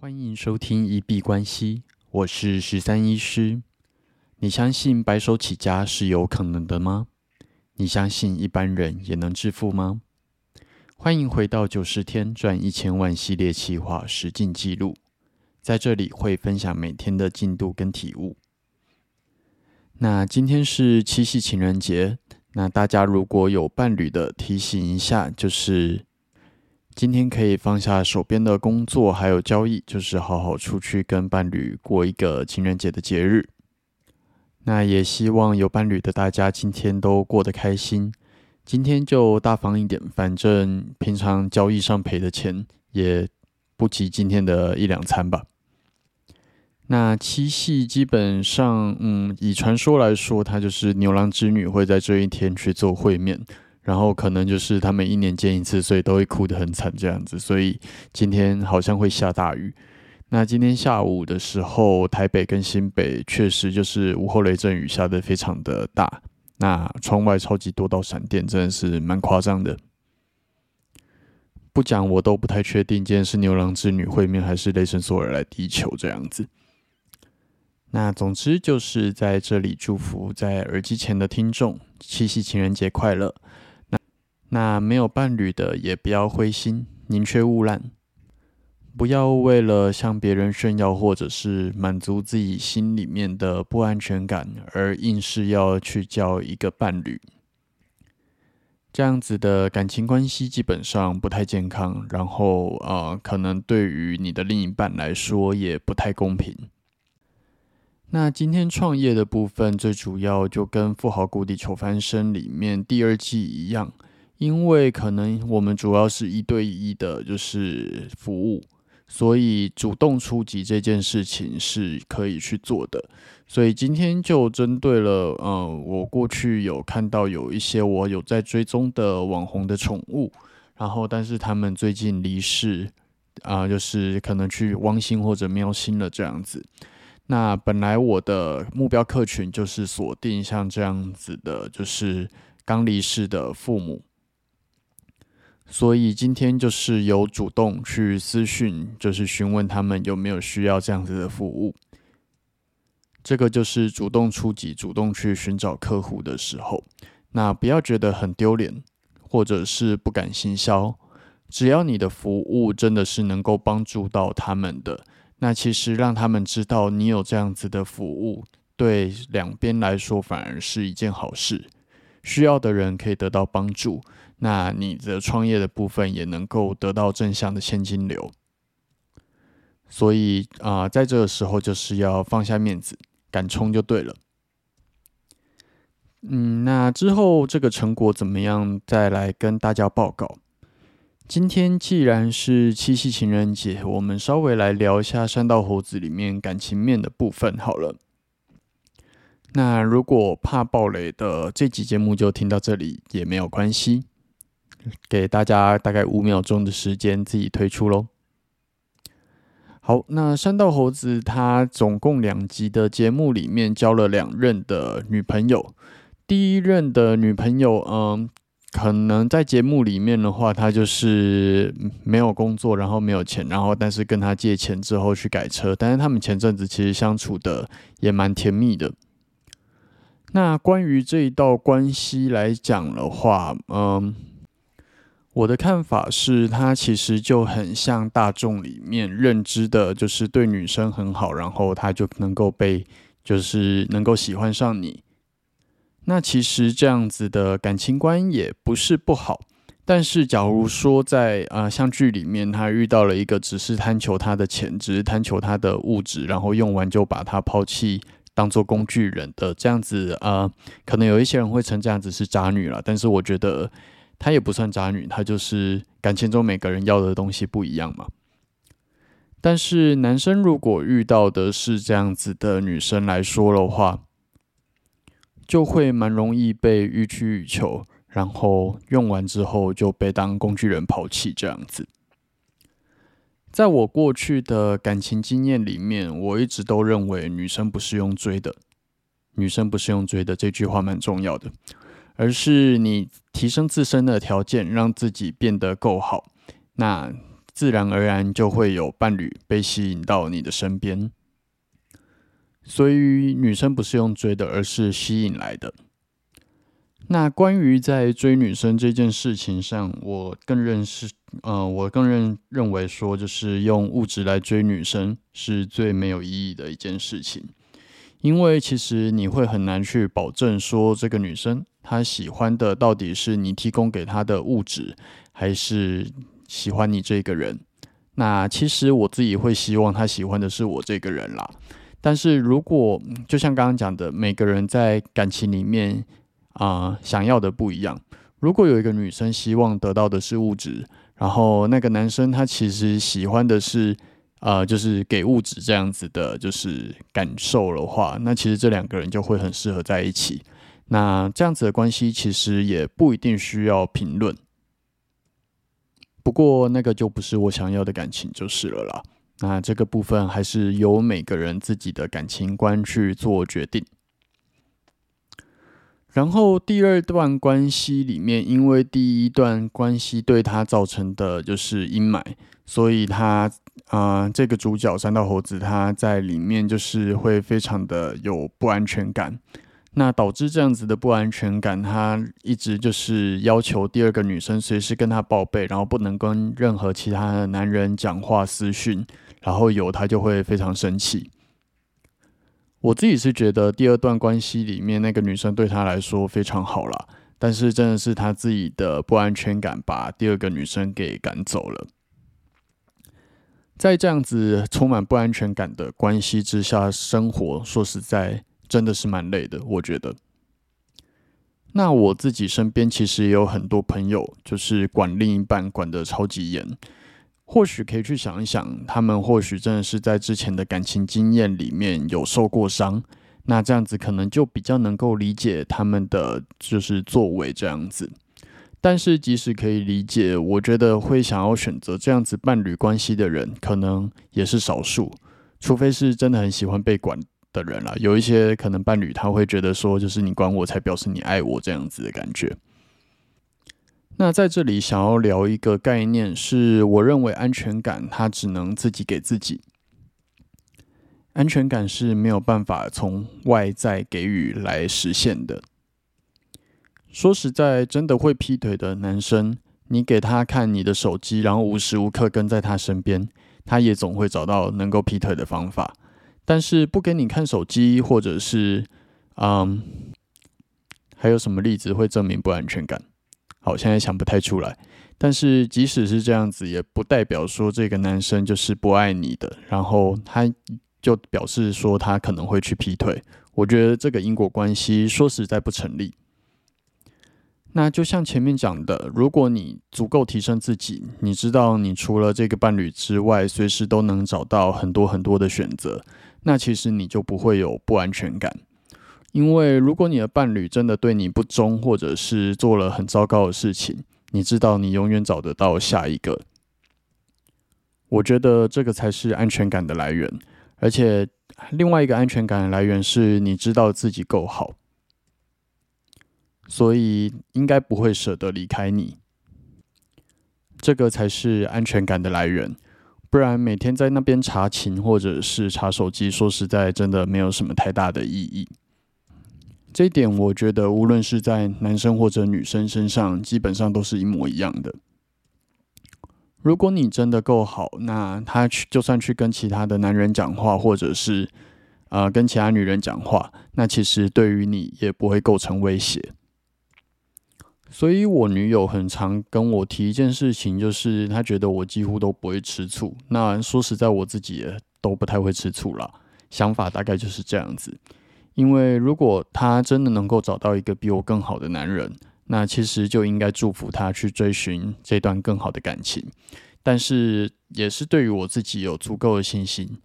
欢迎收听一币关系，我是十三医师。你相信白手起家是有可能的吗？你相信一般人也能致富吗？欢迎回到九十天赚一千万系列企划实进记录，在这里会分享每天的进度跟体悟。那今天是七夕情人节，那大家如果有伴侣的，提醒一下，就是。今天可以放下手边的工作，还有交易，就是好好出去跟伴侣过一个情人节的节日。那也希望有伴侣的大家今天都过得开心。今天就大方一点，反正平常交易上赔的钱也不及今天的一两餐吧。那七夕基本上，嗯，以传说来说，它就是牛郎织女会在这一天去做会面。然后可能就是他们一年见一次，所以都会哭得很惨这样子。所以今天好像会下大雨。那今天下午的时候，台北跟新北确实就是午后雷阵雨下的非常的大。那窗外超级多道闪电，真的是蛮夸张的。不讲我都不太确定，今天是牛郎织女会面，还是雷神索尔来地球这样子。那总之就是在这里祝福在耳机前的听众，七夕情人节快乐。那没有伴侣的也不要灰心，宁缺毋滥，不要为了向别人炫耀或者是满足自己心里面的不安全感而硬是要去交一个伴侣，这样子的感情关系基本上不太健康，然后呃，可能对于你的另一半来说也不太公平。那今天创业的部分最主要就跟《富豪谷底求翻身》里面第二季一样。因为可能我们主要是一对一的，就是服务，所以主动出击这件事情是可以去做的。所以今天就针对了，呃，我过去有看到有一些我有在追踪的网红的宠物，然后但是他们最近离世，啊，就是可能去汪星或者喵星了这样子。那本来我的目标客群就是锁定像这样子的，就是刚离世的父母。所以今天就是有主动去私讯，就是询问他们有没有需要这样子的服务。这个就是主动出击、主动去寻找客户的时候。那不要觉得很丢脸，或者是不敢行销。只要你的服务真的是能够帮助到他们的，那其实让他们知道你有这样子的服务，对两边来说反而是一件好事。需要的人可以得到帮助。那你的创业的部分也能够得到正向的现金流，所以啊，在这个时候就是要放下面子，敢冲就对了。嗯，那之后这个成果怎么样，再来跟大家报告。今天既然是七夕情人节，我们稍微来聊一下山道猴子里面感情面的部分好了。那如果怕暴雷的这集节目就听到这里也没有关系。给大家大概五秒钟的时间自己推出喽。好，那山道猴子他总共两集的节目里面交了两任的女朋友。第一任的女朋友，嗯，可能在节目里面的话，他就是没有工作，然后没有钱，然后但是跟他借钱之后去改车。但是他们前阵子其实相处的也蛮甜蜜的。那关于这一道关系来讲的话，嗯。我的看法是，他其实就很像大众里面认知的，就是对女生很好，然后他就能够被，就是能够喜欢上你。那其实这样子的感情观也不是不好，但是假如说在啊像剧里面，他遇到了一个只是贪求他的钱，只是贪求他的物质，然后用完就把他抛弃，当做工具人的这样子啊，可能有一些人会称这样子是渣女了，但是我觉得。她也不算渣女，她就是感情中每个人要的东西不一样嘛。但是男生如果遇到的是这样子的女生来说的话，就会蛮容易被欲取欲求，然后用完之后就被当工具人抛弃这样子。在我过去的感情经验里面，我一直都认为女生不是用追的，女生不是用追的这句话蛮重要的。而是你提升自身的条件，让自己变得够好，那自然而然就会有伴侣被吸引到你的身边。所以女生不是用追的，而是吸引来的。那关于在追女生这件事情上，我更认识，呃，我更认认为说，就是用物质来追女生是最没有意义的一件事情，因为其实你会很难去保证说这个女生他喜欢的到底是你提供给他的物质，还是喜欢你这个人。那其实我自己会希望他喜欢的是我这个人啦。但是如果就像刚刚讲的，每个人在感情里面。啊，想要的不一样。如果有一个女生希望得到的是物质，然后那个男生他其实喜欢的是，呃，就是给物质这样子的，就是感受的话，那其实这两个人就会很适合在一起。那这样子的关系其实也不一定需要评论。不过那个就不是我想要的感情就是了啦。那这个部分还是由每个人自己的感情观去做决定。然后第二段关系里面，因为第一段关系对他造成的就是阴霾，所以他啊，这个主角三道猴子他在里面就是会非常的有不安全感。那导致这样子的不安全感，他一直就是要求第二个女生随时跟他报备，然后不能跟任何其他的男人讲话私讯，然后有他就会非常生气。我自己是觉得第二段关系里面那个女生对他来说非常好了，但是真的是他自己的不安全感把第二个女生给赶走了。在这样子充满不安全感的关系之下生活，说实在真的是蛮累的。我觉得，那我自己身边其实也有很多朋友，就是管另一半管得超级严。或许可以去想一想，他们或许真的是在之前的感情经验里面有受过伤，那这样子可能就比较能够理解他们的就是作为这样子。但是即使可以理解，我觉得会想要选择这样子伴侣关系的人，可能也是少数，除非是真的很喜欢被管的人啦。有一些可能伴侣他会觉得说，就是你管我才表示你爱我这样子的感觉。那在这里想要聊一个概念，是我认为安全感它只能自己给自己，安全感是没有办法从外在给予来实现的。说实在，真的会劈腿的男生，你给他看你的手机，然后无时无刻跟在他身边，他也总会找到能够劈腿的方法。但是不给你看手机，或者是嗯，还有什么例子会证明不安全感？好，现在想不太出来。但是即使是这样子，也不代表说这个男生就是不爱你的，然后他就表示说他可能会去劈腿。我觉得这个因果关系说实在不成立。那就像前面讲的，如果你足够提升自己，你知道你除了这个伴侣之外，随时都能找到很多很多的选择，那其实你就不会有不安全感。因为如果你的伴侣真的对你不忠，或者是做了很糟糕的事情，你知道你永远找得到下一个。我觉得这个才是安全感的来源，而且另外一个安全感的来源是你知道自己够好，所以应该不会舍得离开你。这个才是安全感的来源，不然每天在那边查寝或者是查手机，说实在真的没有什么太大的意义。这一点，我觉得无论是在男生或者女生身上，基本上都是一模一样的。如果你真的够好，那他去就算去跟其他的男人讲话，或者是呃跟其他女人讲话，那其实对于你也不会构成威胁。所以我女友很常跟我提一件事情，就是她觉得我几乎都不会吃醋。那说实在，我自己都不太会吃醋啦，想法大概就是这样子。因为如果他真的能够找到一个比我更好的男人，那其实就应该祝福他去追寻这段更好的感情。但是也是对于我自己有足够的信心，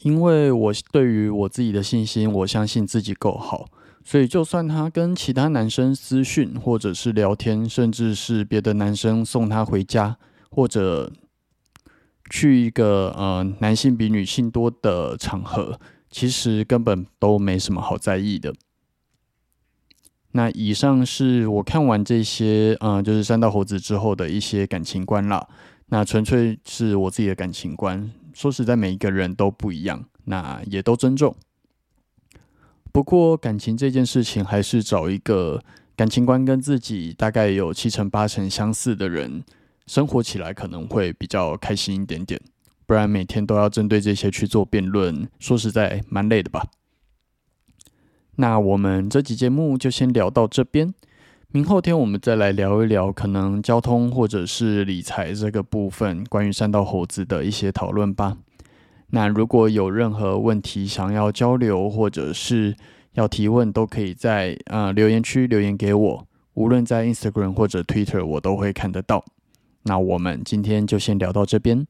因为我对于我自己的信心，我相信自己够好，所以就算他跟其他男生私讯，或者是聊天，甚至是别的男生送他回家，或者去一个呃男性比女性多的场合。其实根本都没什么好在意的。那以上是我看完这些，嗯，就是三道猴子之后的一些感情观啦。那纯粹是我自己的感情观。说实在，每一个人都不一样，那也都尊重。不过感情这件事情，还是找一个感情观跟自己大概有七成八成相似的人，生活起来可能会比较开心一点点。不然每天都要针对这些去做辩论，说实在蛮累的吧。那我们这集节目就先聊到这边，明后天我们再来聊一聊可能交通或者是理财这个部分关于三道猴子的一些讨论吧。那如果有任何问题想要交流或者是要提问，都可以在呃留言区留言给我，无论在 Instagram 或者 Twitter 我都会看得到。那我们今天就先聊到这边。